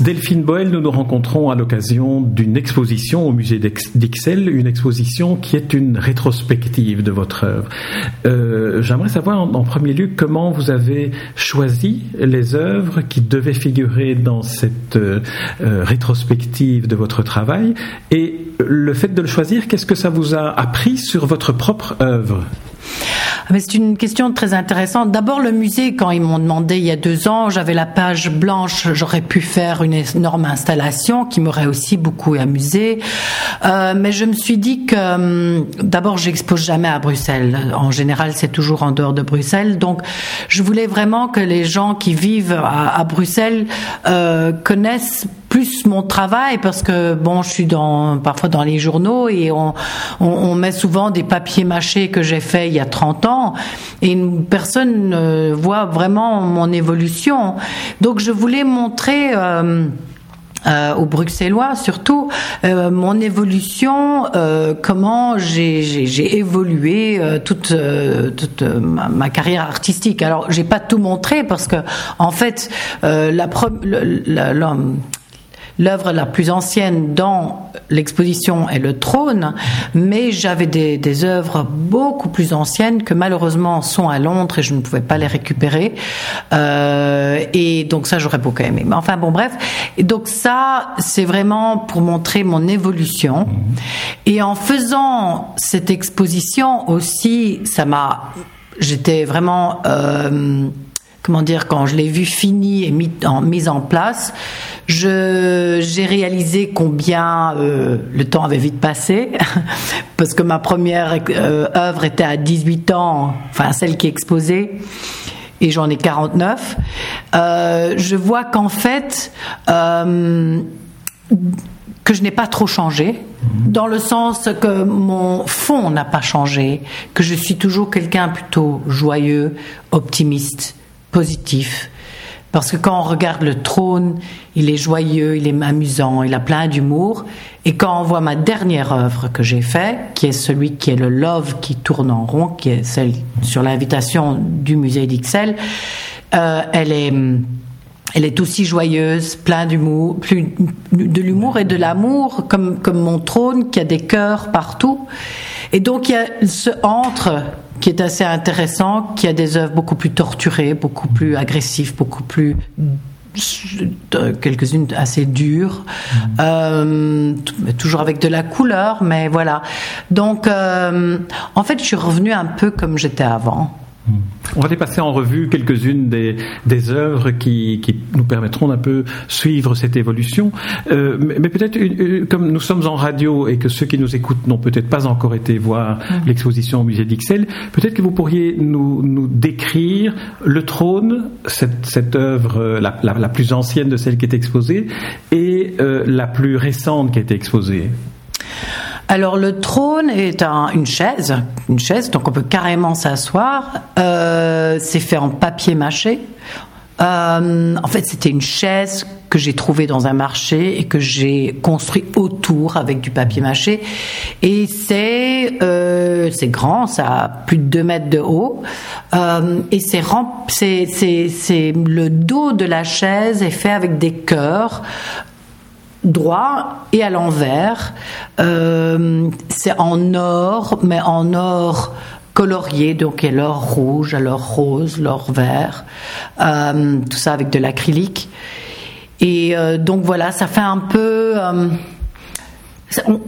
Delphine Boel, nous nous rencontrons à l'occasion d'une exposition au musée d'Ixelles, une exposition qui est une rétrospective de votre œuvre. Euh, J'aimerais savoir en, premier lieu comment vous avez choisi les œuvres qui devaient figurer dans cette euh, rétrospective de votre travail et le fait de le choisir, qu'est-ce que ça vous a appris sur votre propre œuvre? C'est une question très intéressante. D'abord, le musée, quand ils m'ont demandé il y a deux ans, j'avais la page blanche, j'aurais pu faire une énorme installation qui m'aurait aussi beaucoup amusé. Euh, mais je me suis dit que, euh, d'abord, j'expose jamais à Bruxelles. En général, c'est toujours en dehors de Bruxelles. Donc, je voulais vraiment que les gens qui vivent à, à Bruxelles euh, connaissent plus mon travail parce que bon, je suis dans parfois dans les journaux et on, on, on met souvent des papiers mâchés que j'ai fait il y a 30 ans et une personne euh, voit vraiment mon évolution. Donc je voulais montrer euh, euh, aux Bruxellois surtout euh, mon évolution, euh, comment j'ai évolué euh, toute, toute ma, ma, carrière artistique. Alors j'ai pas tout montré parce que en fait la, la, la L'œuvre la plus ancienne dans l'exposition est le trône, mais j'avais des, œuvres beaucoup plus anciennes que malheureusement sont à Londres et je ne pouvais pas les récupérer. Euh, et donc ça, j'aurais beaucoup aimé. Mais enfin bon, bref. Donc ça, c'est vraiment pour montrer mon évolution. Et en faisant cette exposition aussi, ça m'a, j'étais vraiment euh, comment dire, quand je l'ai vu fini et mis en, mise en place, j'ai réalisé combien euh, le temps avait vite passé, parce que ma première euh, œuvre était à 18 ans, enfin celle qui est exposée, et j'en ai 49. Euh, je vois qu'en fait, euh, que je n'ai pas trop changé, dans le sens que mon fond n'a pas changé, que je suis toujours quelqu'un plutôt joyeux, optimiste, positif. Parce que quand on regarde le trône, il est joyeux, il est amusant, il a plein d'humour. Et quand on voit ma dernière œuvre que j'ai faite, qui est celui qui est le Love qui tourne en rond, qui est celle sur l'invitation du musée d'Ixelles, euh, elle est elle est aussi joyeuse, plein d'humour, plus de l'humour et de l'amour, comme comme mon trône qui a des cœurs partout. Et donc il y a ce entre qui est assez intéressant, qui a des œuvres beaucoup plus torturées, beaucoup plus agressives, beaucoup plus quelques-unes assez dures, mmh. euh, toujours avec de la couleur, mais voilà. Donc, euh, en fait, je suis revenue un peu comme j'étais avant. On va dépasser en revue quelques-unes des, des œuvres qui, qui, nous permettront d'un peu suivre cette évolution. Euh, mais, mais peut-être, comme nous sommes en radio et que ceux qui nous écoutent n'ont peut-être pas encore été voir mmh. l'exposition au musée d'Ixelles, peut-être que vous pourriez nous, nous décrire le trône, cette, cette œuvre la, la, la, plus ancienne de celle qui est exposée, et euh, la plus récente qui a été exposée. Alors le trône est un, une chaise, une chaise, donc on peut carrément s'asseoir. Euh, c'est fait en papier mâché. Euh, en fait, c'était une chaise que j'ai trouvée dans un marché et que j'ai construit autour avec du papier mâché. Et c'est euh, c'est grand, ça a plus de 2 mètres de haut. Et c'est c'est le dos de la chaise est fait avec des cœurs droit et à l'envers. Euh, c'est en or, mais en or colorié, donc il y a l'or rouge, l'or rose, l'or vert, euh, tout ça avec de l'acrylique. Et euh, donc voilà, ça fait un peu... Euh, ça, on,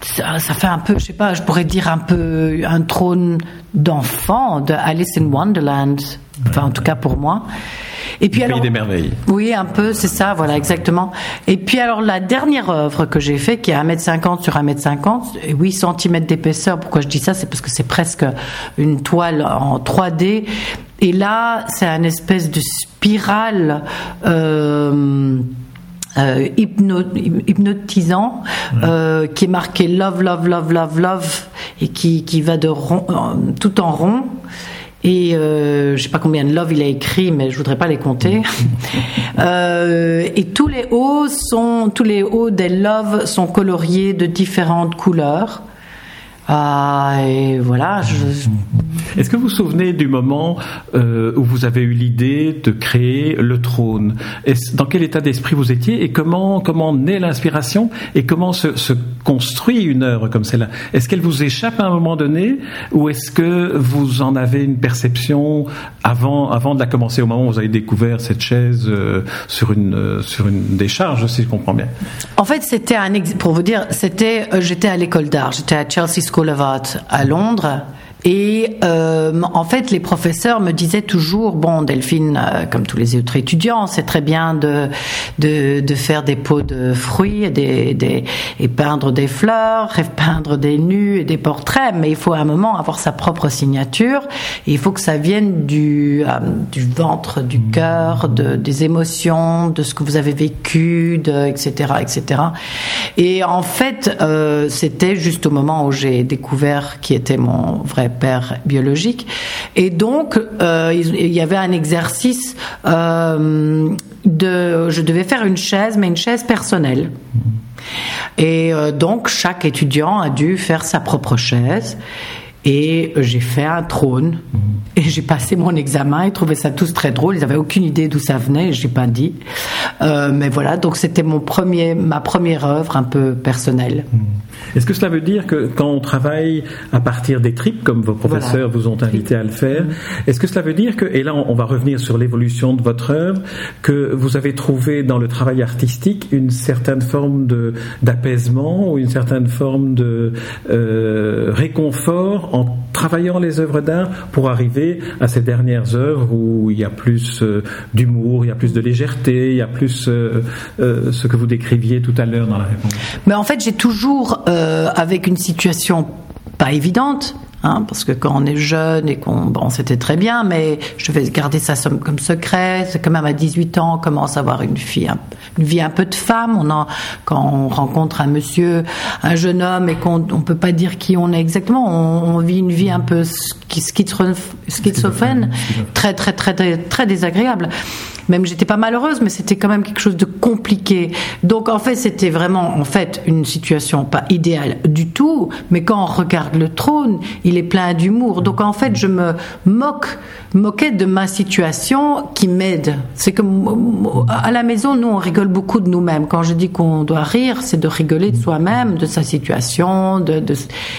ça, ça, fait un peu, je sais pas, je pourrais dire un peu un trône d'enfant de Alice in Wonderland, enfin en tout cas pour moi. Et puis alors, Pays des merveilles. Oui, un peu, c'est ça, voilà, exactement. Et puis alors la dernière œuvre que j'ai faite, qui est 1m50 sur 1m50, 8 cm d'épaisseur, pourquoi je dis ça C'est parce que c'est presque une toile en 3D. Et là, c'est un espèce de spirale. Euh, euh, hypno, hypnotisant euh, qui est marqué love love love love love et qui, qui va de rond, tout en rond Et euh, je sais pas combien de love il a écrit, mais je voudrais pas les compter. Euh, et tous les hauts sont, tous les hauts des love sont coloriés de différentes couleurs. Ah, et voilà. Je... Est-ce que vous vous souvenez du moment euh, où vous avez eu l'idée de créer le trône? Dans quel état d'esprit vous étiez et comment comment naît l'inspiration et comment se, construit une œuvre comme celle-là? Est-ce qu'elle vous échappe à un moment donné ou est-ce que vous en avez une perception avant avant de la commencer? Au moment où vous avez découvert cette chaise euh, sur une euh, sur une décharge si je comprends bien. En fait, c'était un pour vous dire, c'était j'étais à l'école d'art, j'étais à Chelsea School of Art à Londres. Et euh, en fait, les professeurs me disaient toujours, bon, Delphine, euh, comme tous les autres étudiants, c'est très bien de, de, de, faire des pots de fruits et, des, des, et peindre des fleurs, et peindre des nus et des portraits, mais il faut à un moment avoir sa propre signature. Et il faut que ça vienne du, euh, du ventre, du cœur, de, des émotions, de ce que vous avez vécu, de, etc., etc. Et en fait, euh, c'était juste au moment où j'ai découvert qui était mon vrai père biologique. Et donc, euh, il y avait un exercice euh, de, je devais faire une chaise, mais une chaise personnelle. Et euh, donc, chaque étudiant a dû faire sa propre chaise. Et j'ai fait un trône. Et j'ai passé mon examen. Ils trouvaient ça tous très drôle. Ils n'avaient aucune idée d'où ça venait. J'ai pas dit. Euh, mais voilà. Donc c'était mon premier, ma première œuvre un peu personnelle. Est-ce que cela veut dire que quand on travaille à partir des tripes, comme vos professeurs vous ont invité à le faire, est-ce que cela veut dire que, et là on va revenir sur l'évolution de votre œuvre, que vous avez trouvé dans le travail artistique une certaine forme d'apaisement ou une certaine forme de euh, réconfort en travaillant les œuvres d'art pour arriver à ces dernières œuvres où il y a plus euh, d'humour, il y a plus de légèreté, il y a plus euh, euh, ce que vous décriviez tout à l'heure dans la réponse. Mais en fait, j'ai toujours, avec une situation pas évidente, Hein, parce que quand on est jeune et qu'on, bon, c'était très bien, mais je vais garder ça comme secret. C'est quand même à 18 ans, on commence à avoir une vie, une vie un peu de femme. On en, quand on rencontre un monsieur, un jeune homme et qu'on on peut pas dire qui on est exactement, on, vit une vie un peu schizophrène, très, très, très, très, très désagréable même j'étais pas malheureuse, mais c'était quand même quelque chose de compliqué. Donc en fait, c'était vraiment en fait une situation pas idéale du tout. Mais quand on regarde le trône, il est plein d'humour. Donc en fait, je me moque, moquais de ma situation qui m'aide. C'est comme à la maison, nous on rigole beaucoup de nous-mêmes. Quand je dis qu'on doit rire, c'est de rigoler de soi-même, de sa situation, de, de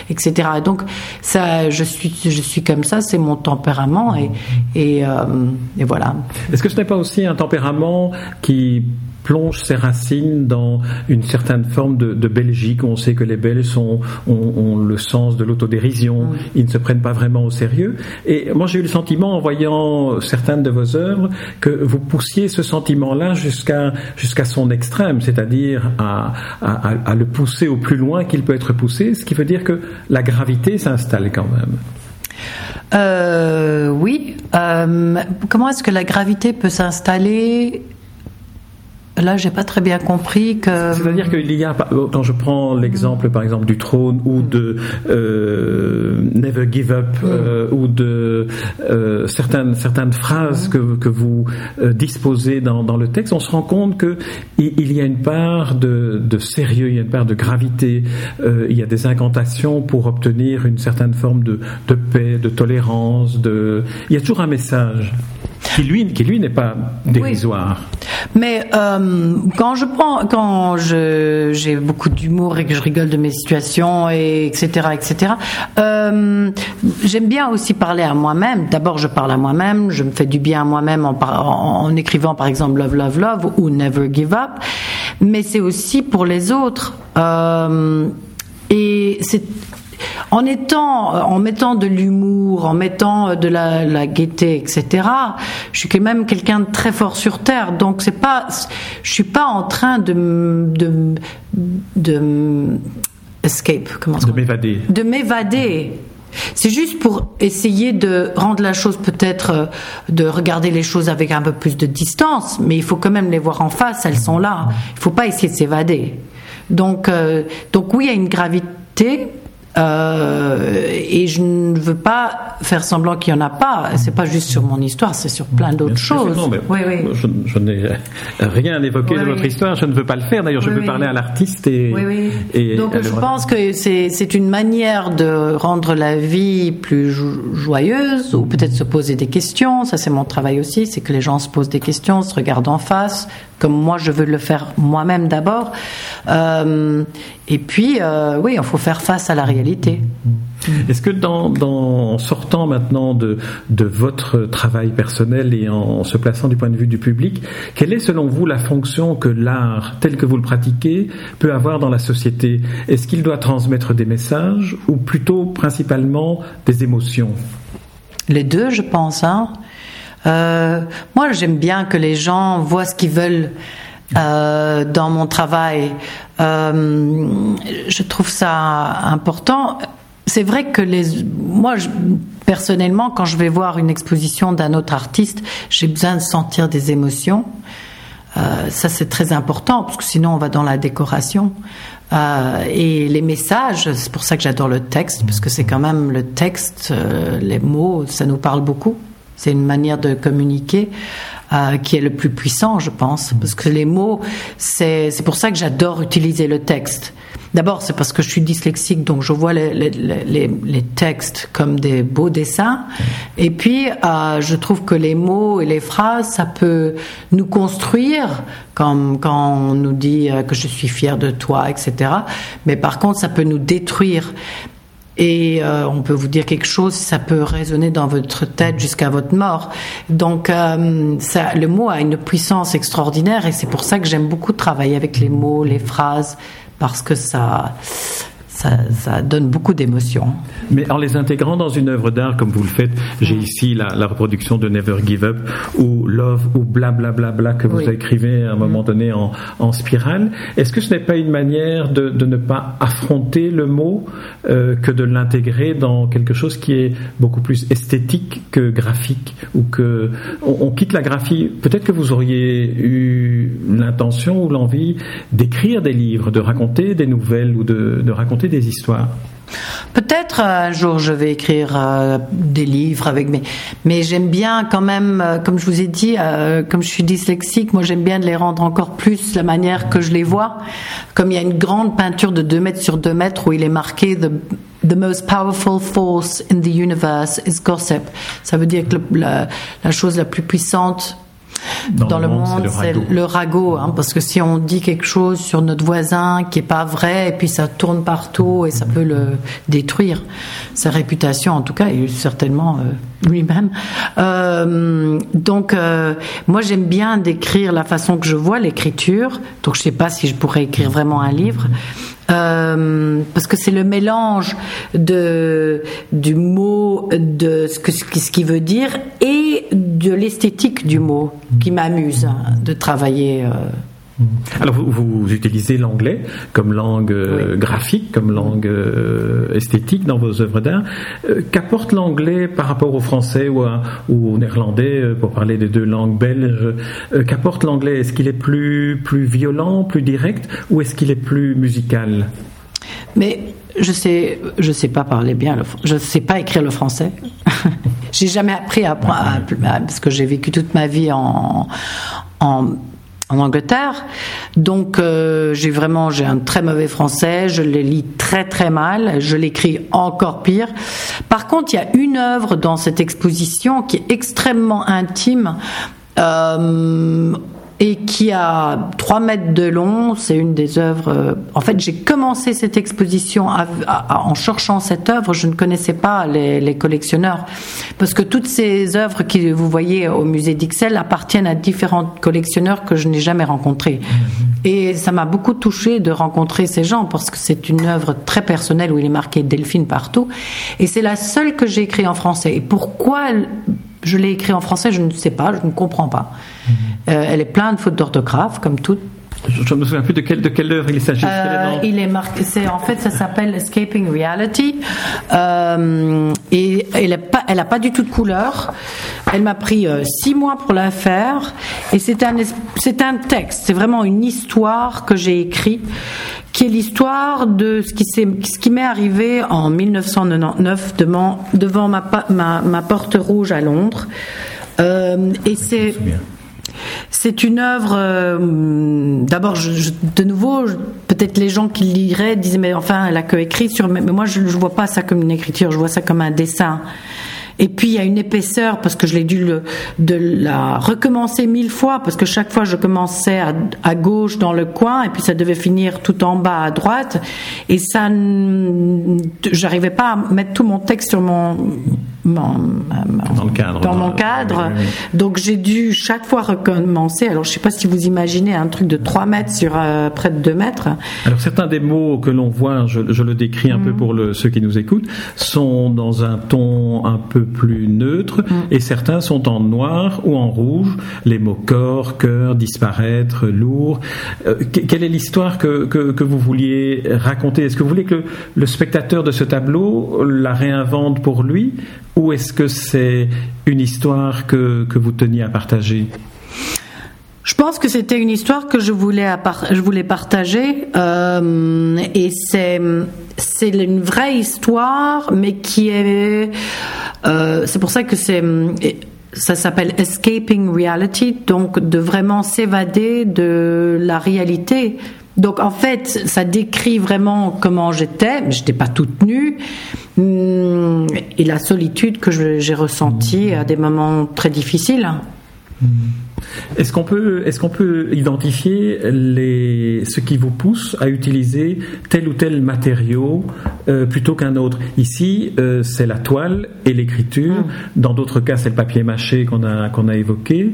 etc. Donc ça, je suis, je suis comme ça, c'est mon tempérament et et, euh, et voilà. Est-ce que ce n'est pas aussi un tempérament qui plonge ses racines dans une certaine forme de, Belgique. On sait que les Belges ont, le sens de l'autodérision, ils ne se prennent pas vraiment au sérieux. Et moi j'ai eu le sentiment en voyant certaines de vos œuvres que vous poussiez ce sentiment-là jusqu'à jusqu'à son extrême, c'est-à-dire à, à, le pousser au plus loin qu'il peut être poussé, ce qui veut dire que la gravité s'installe quand même. Euh, oui. Euh, comment est-ce que la gravité peut s'installer Là, j'ai pas très bien compris que. C'est-à-dire qu'il y a, quand je prends l'exemple, par exemple, du trône ou de euh, Never Give Up euh, ou de euh, certaines certaines phrases que que vous euh, disposez dans dans le texte, on se rend compte que il, y a une part de de sérieux, il y a une part de gravité, euh, il y a des incantations pour obtenir une certaine forme de de paix, de tolérance, de. Il y a toujours un message qui lui, qui lui n'est pas dérisoire. Mais euh, quand je prends, quand je j'ai beaucoup d'humour et que je rigole de mes situations et etc etc. Euh, j'aime bien aussi parler à moi-même. D'abord, je parle à moi-même, je me fais du bien à moi-même en, en, écrivant par exemple Love Love Love ou Never Give Up. Mais c'est aussi pour les autres. Euh, et c'est en étant, euh, en mettant de l'humour, en mettant euh, de la, la, gaieté, etc. Je suis quand même quelqu'un de très fort sur terre, donc c'est pas, je suis pas en train de de, de escape, comment de m'évader, de m'évader. C'est juste pour essayer de rendre la chose peut-être, euh, de regarder les choses avec un peu plus de distance, mais il faut quand même les voir en face, elles sont là. Il faut pas essayer de s'évader. Donc, donc oui, il y a une gravité, Euh, et je ne veux pas faire semblant qu'il n'y en a pas. C'est pas juste sur mon histoire, c'est sur plein d'autres choses. oui, oui. Je, n'ai rien évoqué de votre histoire, je ne veux pas le faire. D'ailleurs, je veux parler à l'artiste et, et, Donc, je pense que c'est une manière de rendre la vie plus joyeuse ou peut-être se poser des questions. Ça, c'est mon travail aussi, c'est que les gens se posent des questions, se regardent en face, comme moi je veux le faire moi-même d'abord. Euh, et puis, euh, oui, il faut faire face à la réalité. Est-ce que dans, en sortant maintenant de, de votre travail personnel et en, se plaçant du point de vue du public, quelle est selon vous la fonction que l'art, tel que vous le pratiquez, peut avoir dans la société? Est-ce qu'il doit transmettre des messages ou plutôt principalement des émotions? Les deux, je pense. Hein. Euh, moi, j'aime bien que les gens voient ce qu'ils veulent. Euh, dans mon travail. Euh, je trouve ça important. C'est vrai que les, moi, personnellement, quand je vais voir une exposition d'un autre artiste, j'ai besoin de sentir des émotions. Euh, ça, c'est très important parce que sinon, on va dans la décoration. Euh, et les messages, c'est pour ça que j'adore le texte, parce que c'est quand même le texte, euh, les mots, ça nous parle beaucoup. C'est une manière de communiquer euh, qui est le plus puissant, je pense, parce que les mots, c'est pour ça que j'adore utiliser le texte. D'abord, c'est parce que je suis dyslexique, donc je vois les, les, textes comme des beaux dessins. Et puis, euh, je trouve que les mots et les phrases, ça peut nous construire, comme quand on nous dit euh, que je suis fier de toi, etc. Mais par contre, ça peut nous détruire. Et euh, on peut vous dire quelque chose, ça peut résonner dans votre tête jusqu'à votre mort. Donc, euh, ça, le mot a une puissance extraordinaire et c'est pour ça que j'aime beaucoup travailler avec les mots, les phrases, parce que ça, ça, donne beaucoup d'émotions. Mais en les intégrant dans une œuvre d'art comme vous le faites, j'ai mm. ici la, reproduction de Never Give Up ou Love ou blablabla bla, bla, bla, que vous écrivez à un moment mm. donné en, en spirale. Est-ce que ce n'est pas une manière de, de, ne pas affronter le mot euh, que de l'intégrer dans quelque chose qui est beaucoup plus esthétique que graphique ou que on, quitte la graphie Peut-être que vous auriez eu l'intention ou l'envie d'écrire des livres, de raconter des nouvelles ou de, de raconter des histoires Peut-être un jour je vais écrire euh, des livres avec mes, mais j'aime bien quand même, euh, comme je vous ai dit, euh, comme je suis dyslexique, moi j'aime bien de les rendre encore plus la manière que je les vois. Comme il y a une grande peinture de 2 mètres sur 2 mètres où il est marqué the, the most powerful force in the universe is gossip. Ça veut dire que la, la chose la plus puissante dans, le monde, c'est le ragot, hein, parce que si on dit quelque chose sur notre voisin qui est pas vrai, et puis ça tourne partout et ça peut le détruire, sa réputation en tout cas, et certainement euh, lui-même. Euh, donc, euh, moi j'aime bien décrire la façon que je vois l'écriture. Donc, je sais pas si je pourrais écrire vraiment un livre. Euh, parce que c'est le mélange de du mot, de ce que ce qu'il veut dire et de l'esthétique du mot qui m'amuse de travailler. Mm-hmm. Alors vous, utilisez l'anglais comme langue euh, graphique, comme langue euh, esthétique dans vos œuvres d'art. Euh, qu'apporte l'anglais par rapport au français ou, au néerlandais, pour parler des deux langues belges? Qu'apporte l'anglais? Est-ce qu'il est plus, plus violent, plus direct, ou est-ce qu'il est plus musical? Mais je sais, je sais pas parler bien, le, je sais pas écrire le français. j'ai jamais appris à, parce que j'ai vécu toute ma vie en, en en Angleterre. Donc euh, j'ai vraiment j'ai un très mauvais français, je les lis très très mal, je l'écris encore pire. Par contre, il y a une œuvre dans cette exposition qui est extrêmement intime. Euh, et qui a 3 mètres de long. C'est une des œuvres. Euh, en fait, j'ai commencé cette exposition en cherchant cette œuvre. Je ne connaissais pas les, collectionneurs parce que toutes ces œuvres que vous voyez au musée d'Ixelles appartiennent à différents collectionneurs que je n'ai jamais rencontrés. Mm-hmm. Et ça m'a beaucoup touché de rencontrer ces gens parce que c'est une œuvre très personnelle où il est marqué Delphine partout. Et c'est la seule que j'ai écrite en français. Et pourquoi je l'ai écrit en français, je ne sais pas, je ne comprends pas. Mhm. Euh, elle est pleine de fautes d'orthographe, comme toutes. Je ne me souviens plus de quelle, de quelle œuvre il s'agit. Euh, il est marqué, c'est, en fait, ça s'appelle Escaping Reality. Euh, et elle n'a pas, elle a pas du tout de couleur. Elle m'a pris euh, six mois pour la faire. Et c'est un, c'est un texte, c'est vraiment une histoire que j'ai écrit, qui est l'histoire de ce qui, s'est, ce qui m'est arrivé en 1999 devant, devant ma, ma, ma porte rouge à Londres. Euh, et c'est. C'est une œuvre. Euh, d'abord, de nouveau, peut-être les gens qui liraient disaient mais enfin, elle a que écrit sur. Mais moi, je ne vois pas ça comme une écriture, je vois ça comme un dessin. Et puis il y a une épaisseur parce que je l'ai dû de la recommencer mille fois parce que chaque fois je commençais à, à, gauche dans le coin et puis ça devait finir tout en bas à droite et ça, j'arrivais pas à mettre tout mon texte sur mon dans le cadre. Dans mon cadre. Donc j'ai dû chaque fois recommencer. Alors je sais pas si vous imaginez un truc de 3 mètres sur euh, près de 2 mètres. Alors certains des mots que l'on voit, je, je, le décris un peu mm. pour le, ceux qui nous écoutent, sont dans un ton un peu plus neutre mm. et certains sont en noir ou en rouge. Les mots corps, cœur, disparaître, lourd. Euh, quelle est l'histoire que, que, que, vous vouliez raconter? Est-ce que vous voulez que le spectateur de ce tableau la réinvente pour lui? Ou est-ce que c'est une histoire que, que vous teniez à partager? Je pense que c'était une histoire que je voulais, je voulais partager euh, et c'est c'est une vraie histoire, mais qui est euh, c'est pour ça que c'est ça s'appelle escaping reality, donc de vraiment s'évader de la réalité. Donc en fait, ça décrit vraiment comment j'étais, mais j'étais pas toute nue, et la solitude que j'ai ressentie à des moments très difficiles. Mmh. Est-ce qu'on peut, est-ce qu'on peut identifier les, ce qui vous pousse à utiliser tel ou tel matériau euh, plutôt qu'un autre? Ici, euh, c'est la toile et l'écriture. Mm. Dans d'autres cas, c'est le papier mâché qu'on a qu'on a évoqué.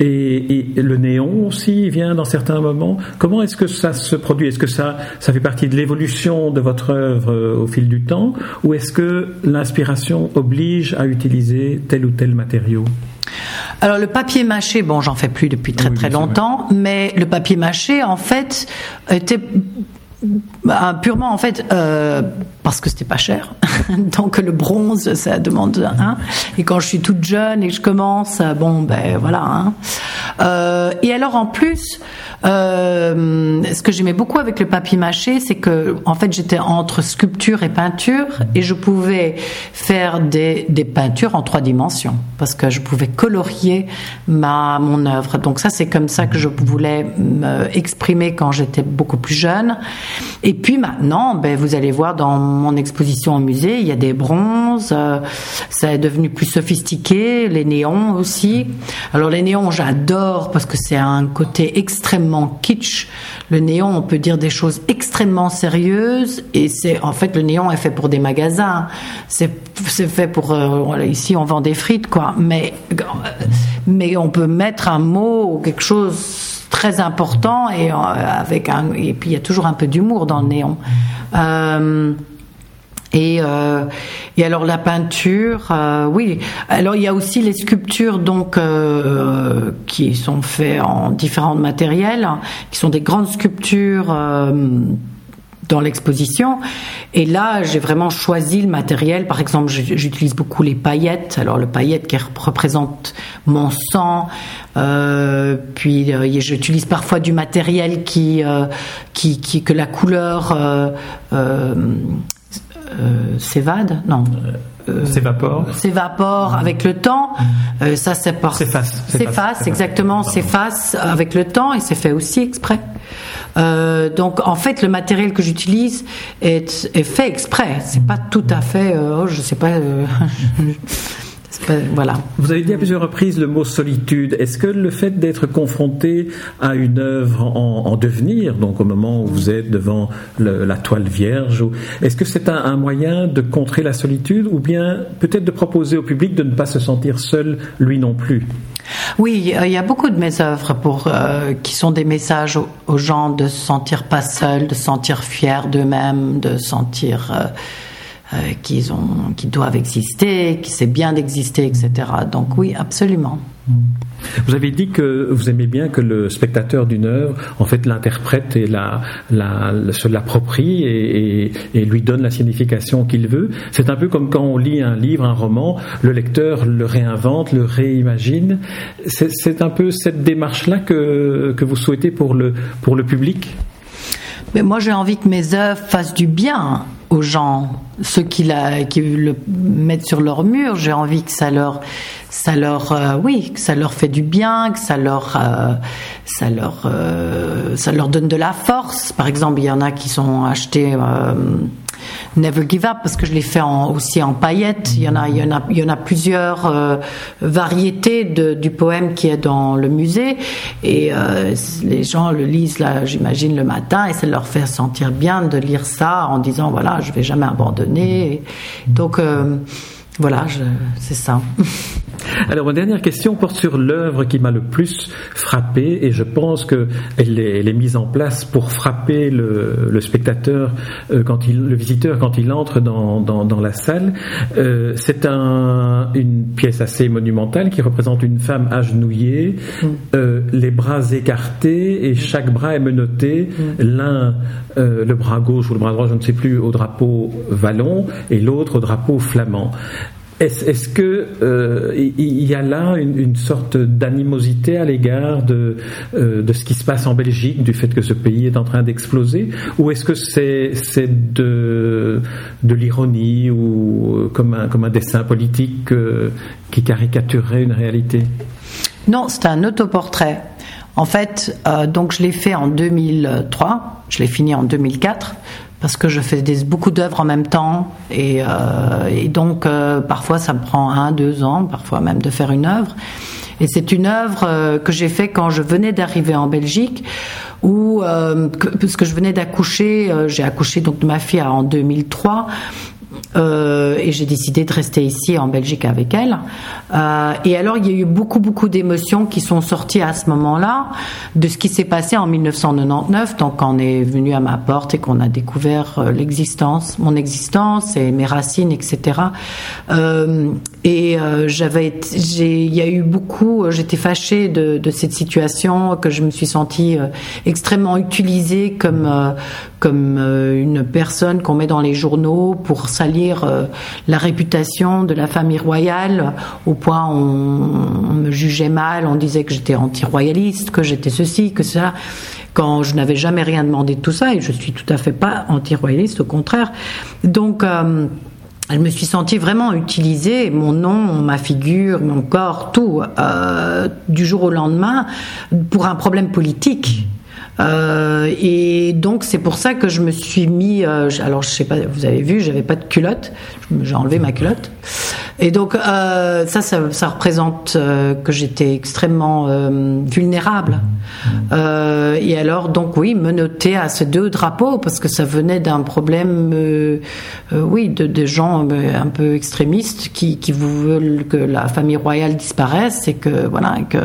Et, et, le néon aussi vient dans certains moments. Comment est-ce que ça se produit? Est-ce que ça, ça fait partie de l'évolution de votre œuvre euh, au fil du temps, ou est-ce que l'inspiration oblige à utiliser tel ou tel matériau? Alors le papier mâché, bon, j'en fais plus depuis très très longtemps, mais le papier mâché, en fait, était bah, purement en fait euh, parce que c'était pas cher. Donc le bronze, ça demande un. Et quand je suis toute jeune et que je commence, bon ben voilà. Hein. Euh, et alors en plus, euh, ce que j'aimais beaucoup avec le papier mâché, c'est que en fait j'étais entre sculpture et peinture et je pouvais faire des, des peintures en trois dimensions parce que je pouvais colorier ma mon œuvre. Donc ça c'est comme ça que je voulais me exprimer quand j'étais beaucoup plus jeune. Et puis maintenant, ben vous allez voir dans mon exposition au musée, il y a des bronzes, euh, ça est devenu plus sophistiqué, les néons aussi. Alors les néons, j'adore parce que c'est un côté extrêmement kitsch. Le néon, on peut dire des choses extrêmement sérieuses et c'est en fait le néon est fait pour des magasins. C'est fait pour euh, ici on vend des frites quoi, mais mais on peut mettre un mot ou quelque chose très important et euh, avec un et puis il y a toujours un peu d'humour dans le néon. Euh, et, euh, et alors la peinture, euh, oui. Alors il y a aussi les sculptures donc euh, qui sont faites en différents matériels, qui sont des grandes sculptures euh, dans l'exposition. Et là, j'ai vraiment choisi le matériel. Par exemple, j'utilise beaucoup les paillettes. Alors le paillette qui représente mon sang. Euh, puis euh, j'utilise parfois du matériel qui, euh, qui, qui, que la couleur euh, euh, s'évade, non. Euh, s'évapore. S'évapore avec le temps. Euh, ça s'efface. S'efface, exactement. S'efface avec le temps et c'est fait aussi exprès. donc en fait, le matériel que j'utilise est, est, fait exprès. C'est pas tout à fait. Oh, je sais pas. voilà. Vous avez dit à plusieurs reprises le mot solitude. Est-ce que le fait d'être confronté à une œuvre en, devenir, donc au moment où vous êtes devant la toile vierge, est-ce que c'est un, moyen de contrer la solitude ou bien peut-être de proposer au public de ne pas se sentir seul lui non plus? Oui, il y a beaucoup de mes œuvres pour, euh, qui sont des messages aux, gens de se sentir pas seuls, de se sentir fiers d'eux-mêmes, de sentir euh, qu'ils ont, qui doivent exister, qui c'est bien d'exister, etc. Donc oui, absolument. Vous avez dit que vous aimez bien que le spectateur d'une œuvre, en fait, l'interprète et la, la, se l'approprie et, et, lui donne la signification qu'il veut. C'est un peu comme quand on lit un livre, un roman, le lecteur le réinvente, le réimagine. C'est un peu cette démarche-là que, que vous souhaitez pour le, pour le public? Mais moi, j'ai envie que mes œuvres fassent du bien aux gens, ceux qui, la, qui le mettent sur leur mur. J'ai envie que ça leur, ça leur, euh, oui, que ça leur fait du bien, que ça leur, euh, ça leur, euh, ça leur donne de la force. Par exemple, il y en a qui sont achetés Never Give Up parce que je l'ai fait aussi en paillettes. Il y en a, plusieurs variétés du poème qui est dans le musée et euh, les gens le lisent là, j'imagine le matin et ça leur fait sentir bien de lire ça en disant voilà, je vais jamais abandonner. Donc euh, voilà, c'est ça. Alors, ma dernière question porte sur l'œuvre qui m'a le plus frappé, et je pense qu'elle est, elle est mise en place pour frapper le, spectateur, euh, quand il, le visiteur, quand il entre dans, dans, la salle. Euh, c'est un, une pièce assez monumentale qui représente une femme agenouillée, mm. euh, les bras écartés, et chaque bras est menotté, mm. l'un, le bras gauche ou le bras droit, je ne sais plus, au drapeau vallon, et l'autre au drapeau flamand. Est-ce que euh, y a là une, sorte d'animosité à l'égard de, euh, de ce qui se passe en Belgique, du fait que ce pays est en train d'exploser, ou est-ce que c'est de, l'ironie ou euh, comme un, dessin politique qui caricaturerait une réalité? Non, c'est un autoportrait. En fait, donc je l'ai fait en 2003, je l'ai fini en 2004 parce que je fais des, beaucoup d'œuvres en même temps et, euh, et donc euh, parfois ça me prend un, deux ans, parfois même de faire une œuvre. Et c'est une œuvre euh, que j'ai fait quand je venais d'arriver en Belgique, où parce que je venais d'accoucher, j'ai accouché donc de ma fille en 2003. Euh, et j'ai décidé de rester ici en Belgique avec elle. Euh, et alors il y a eu beaucoup beaucoup d'émotions qui sont sorties à ce moment-là de ce qui s'est passé en 1999. Donc quand on est venu à ma porte et qu'on a découvert euh, l'existence, mon existence et mes racines, etc. Euh, et euh, j'avais, il y a eu beaucoup. J'étais fâchée de, de, cette situation, que je me suis sentie extrêmement utilisée comme comme une personne qu'on met dans les journaux pour euh, la réputation de la famille royale, au point où on, me jugeait mal, on disait que j'étais anti-royaliste, que j'étais ceci, que cela, quand je n'avais jamais rien demandé de tout ça, et je suis tout à fait pas anti-royaliste, au contraire. Donc, euh, je me suis sentie vraiment utilisée, mon nom, ma figure, mon corps, tout, euh, du jour au lendemain, pour un problème politique. Euh, et donc c'est pour ça que je me suis mis. Euh, alors je sais pas, vous avez vu, j'avais pas de culotte. J'ai enlevé ma culotte. Et donc euh, ça, ça, représente que j'étais extrêmement vulnérable. et alors donc oui, me à ces deux drapeaux parce que ça venait d'un problème, oui, de, de gens un peu extrémistes qui, qui veulent que la famille royale disparaisse et que voilà que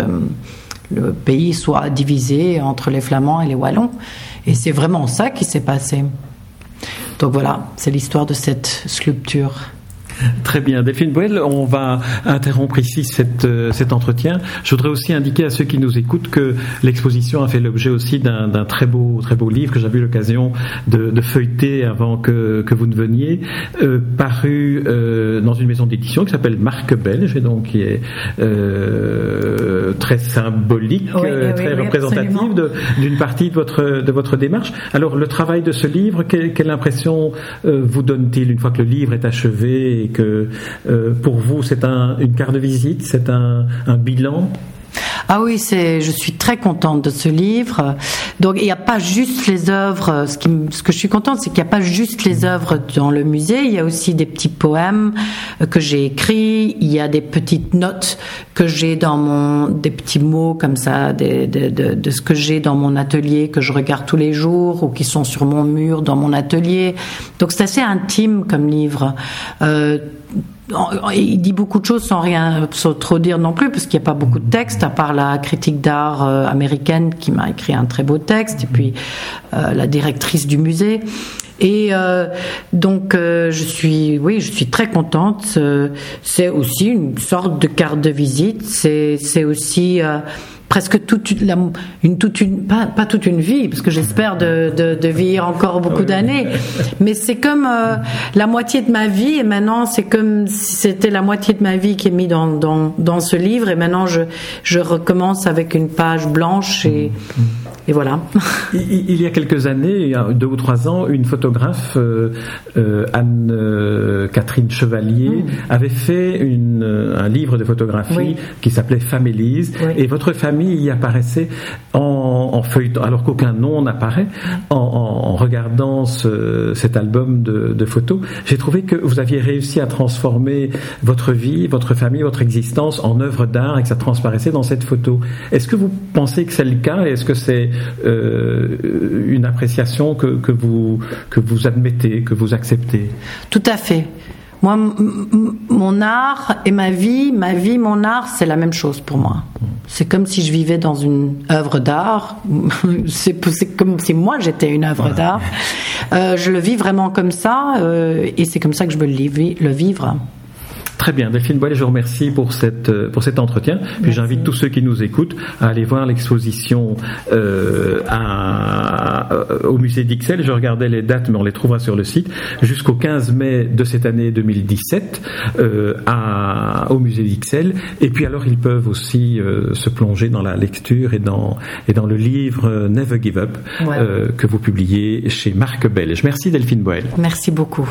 le pays soit divisé entre les Flamands et les Wallons. Et c'est vraiment ça qui s'est passé. Donc voilà, c'est l'histoire de cette sculpture. Très bien. Delphine Boel, on va interrompre ici euh, cet entretien. Je voudrais aussi indiquer à ceux qui nous écoutent que l'exposition a fait l'objet aussi d'un très beau, très beau livre que j'avais eu l'occasion de, feuilleter avant que, vous ne veniez, euh, paru euh, dans une maison d'édition qui s'appelle Marque Belge, et donc qui est très symbolique, très représentative d'une partie de votre, de votre démarche. Alors, le travail de ce livre, quelle, quelle impression vous donne-t-il une fois que le livre est achevé que euh, pour vous c'est une carte de visite, c'est un, bilan ah oui, c'est, je suis très contente de ce livre. Donc il n'y a pas juste les œuvres. Ce, qui, ce que je suis contente, c'est qu'il n'y a pas juste les œuvres dans le musée. Il y a aussi des petits poèmes que j'ai écrits. Il y a des petites notes que j'ai dans mon, des petits mots comme ça, de, de, ce que j'ai dans mon atelier que je regarde tous les jours ou qui sont sur mon mur dans mon atelier. Donc c'est assez intime comme livre. Euh, il dit beaucoup de choses sans rien sans trop dire non plus, parce qu'il n'y a pas beaucoup de textes, à part la critique d'art euh, américaine qui m'a écrit un très beau texte, et puis euh, la directrice du musée. Et euh, donc je suis, oui, je suis très contente. c'est aussi une sorte de carte de visite. C'est, aussi presque toute une, toute une pas, pas, toute une vie parce que j'espère de, de, de, vivre encore beaucoup d'années mais c'est comme euh, la moitié de ma vie et maintenant c'est comme si c'était la moitié de ma vie qui est mise dans, dans, dans ce livre et maintenant je, je recommence avec une page blanche et et voilà. Il, y a quelques années, deux ou trois ans, une photographe, euh, euh, Anne-Catherine Chevalier, mm. avait fait une, un livre de photographie qui s'appelait Familise, et votre famille y apparaissait en, en feuilleton, alors qu'aucun nom n'apparaît, en, en, regardant ce, cet album de, de photos. J'ai trouvé que vous aviez réussi à transformer votre vie, votre famille, votre existence en œuvre d'art et que ça transparaissait dans cette photo. Est-ce que vous pensez que c'est le cas et est-ce que c'est euh, une appréciation que, que, vous, que vous admettez, que vous acceptez. Tout à fait. Moi, mon art et ma vie, ma vie, mon art, c'est la même chose pour moi. C'est comme si je vivais dans une œuvre d'art. c'est comme si moi j'étais une œuvre d'art. Euh, je le vis vraiment comme ça, euh, et c'est comme ça que je veux le vivre. Très bien, Delphine Boilet, je vous remercie pour, cette, euh, pour cet entretien. Puis j'invite tous ceux qui nous écoutent à aller voir l'exposition euh, euh, au musée d'Ixelles. Je regardais les dates, mais on les trouvera sur le site. Jusqu'au 15 mai de cette année 2017 euh, à, au musée d'Ixelles. Et puis alors, ils peuvent aussi euh, se plonger dans la lecture et dans, et dans le livre Never Give Up que vous publiez chez Marc Belge. Merci Delphine Boel. Merci beaucoup.